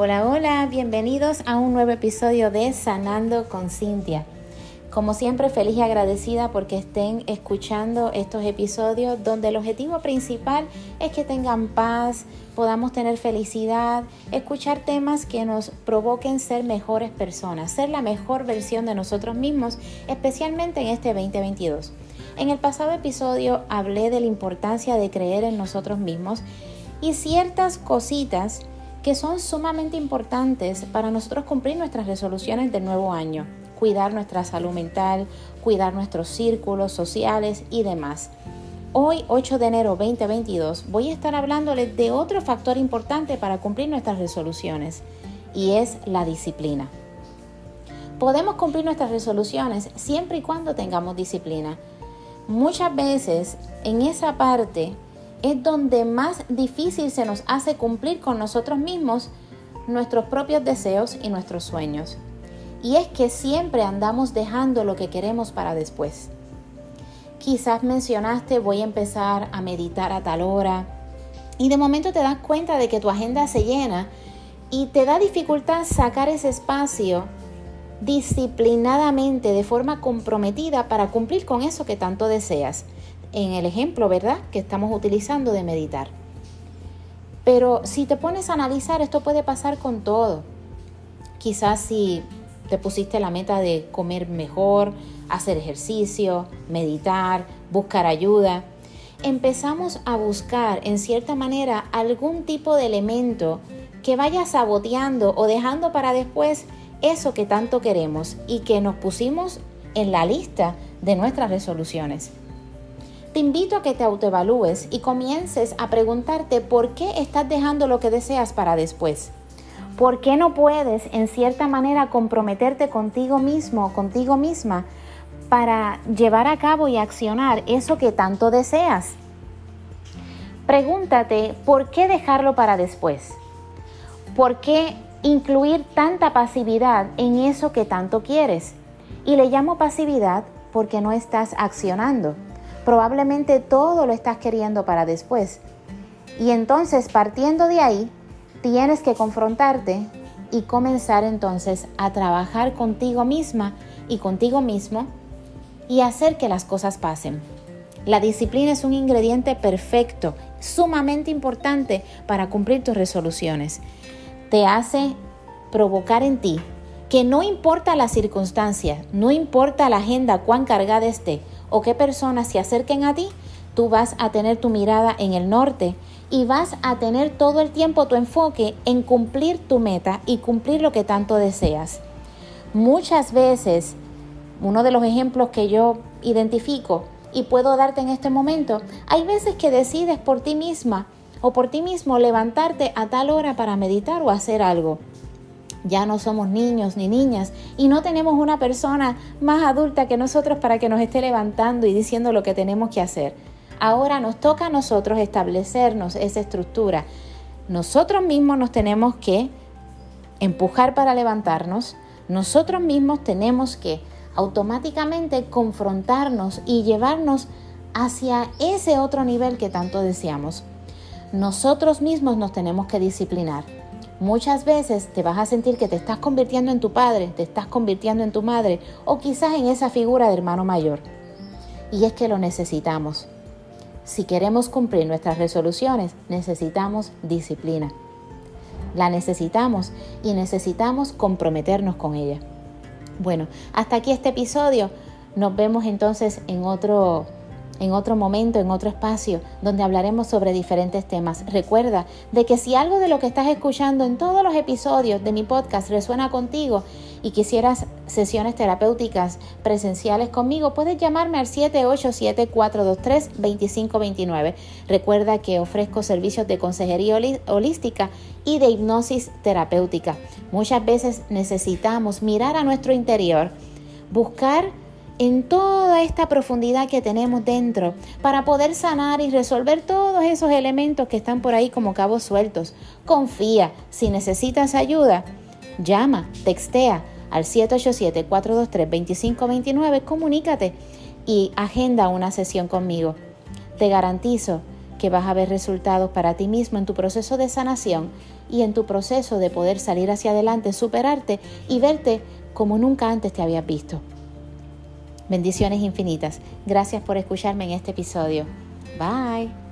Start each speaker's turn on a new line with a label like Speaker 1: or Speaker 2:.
Speaker 1: Hola, hola, bienvenidos a un nuevo episodio de Sanando con Cintia. Como siempre, feliz y agradecida porque estén escuchando estos episodios donde el objetivo principal es que tengan paz, podamos tener felicidad, escuchar temas que nos provoquen ser mejores personas, ser la mejor versión de nosotros mismos, especialmente en este 2022. En el pasado episodio hablé de la importancia de creer en nosotros mismos y ciertas cositas que son sumamente importantes para nosotros cumplir nuestras resoluciones del nuevo año, cuidar nuestra salud mental, cuidar nuestros círculos sociales y demás. Hoy, 8 de enero 2022, voy a estar hablándoles de otro factor importante para cumplir nuestras resoluciones y es la disciplina. Podemos cumplir nuestras resoluciones siempre y cuando tengamos disciplina. Muchas veces en esa parte es donde más difícil se nos hace cumplir con nosotros mismos nuestros propios deseos y nuestros sueños. Y es que siempre andamos dejando lo que queremos para después. Quizás mencionaste voy a empezar a meditar a tal hora y de momento te das cuenta de que tu agenda se llena y te da dificultad sacar ese espacio disciplinadamente, de forma comprometida para cumplir con eso que tanto deseas en el ejemplo, ¿verdad?, que estamos utilizando de meditar. Pero si te pones a analizar, esto puede pasar con todo. Quizás si te pusiste la meta de comer mejor, hacer ejercicio, meditar, buscar ayuda, empezamos a buscar en cierta manera algún tipo de elemento que vaya saboteando o dejando para después eso que tanto queremos y que nos pusimos en la lista de nuestras resoluciones. Te invito a que te autoevalúes y comiences a preguntarte por qué estás dejando lo que deseas para después. ¿Por qué no puedes en cierta manera comprometerte contigo mismo contigo misma para llevar a cabo y accionar eso que tanto deseas? Pregúntate por qué dejarlo para después. ¿Por qué incluir tanta pasividad en eso que tanto quieres? Y le llamo pasividad porque no estás accionando probablemente todo lo estás queriendo para después. Y entonces, partiendo de ahí, tienes que confrontarte y comenzar entonces a trabajar contigo misma y contigo mismo y hacer que las cosas pasen. La disciplina es un ingrediente perfecto, sumamente importante para cumplir tus resoluciones. Te hace provocar en ti que no importa la circunstancia, no importa la agenda cuán cargada esté, o qué personas se acerquen a ti, tú vas a tener tu mirada en el norte y vas a tener todo el tiempo tu enfoque en cumplir tu meta y cumplir lo que tanto deseas. Muchas veces, uno de los ejemplos que yo identifico y puedo darte en este momento, hay veces que decides por ti misma o por ti mismo levantarte a tal hora para meditar o hacer algo. Ya no somos niños ni niñas y no tenemos una persona más adulta que nosotros para que nos esté levantando y diciendo lo que tenemos que hacer. Ahora nos toca a nosotros establecernos esa estructura. Nosotros mismos nos tenemos que empujar para levantarnos. Nosotros mismos tenemos que automáticamente confrontarnos y llevarnos hacia ese otro nivel que tanto deseamos. Nosotros mismos nos tenemos que disciplinar. Muchas veces te vas a sentir que te estás convirtiendo en tu padre, te estás convirtiendo en tu madre o quizás en esa figura de hermano mayor. Y es que lo necesitamos. Si queremos cumplir nuestras resoluciones, necesitamos disciplina. La necesitamos y necesitamos comprometernos con ella. Bueno, hasta aquí este episodio. Nos vemos entonces en otro en otro momento, en otro espacio, donde hablaremos sobre diferentes temas. Recuerda de que si algo de lo que estás escuchando en todos los episodios de mi podcast resuena contigo y quisieras sesiones terapéuticas presenciales conmigo, puedes llamarme al 787-423-2529. Recuerda que ofrezco servicios de consejería holística y de hipnosis terapéutica. Muchas veces necesitamos mirar a nuestro interior, buscar en toda esta profundidad que tenemos dentro para poder sanar y resolver todos esos elementos que están por ahí como cabos sueltos. Confía, si necesitas ayuda, llama, textea al 787-423-2529, comunícate y agenda una sesión conmigo. Te garantizo que vas a ver resultados para ti mismo en tu proceso de sanación y en tu proceso de poder salir hacia adelante, superarte y verte como nunca antes te habías visto. Bendiciones infinitas. Gracias por escucharme en este episodio. Bye.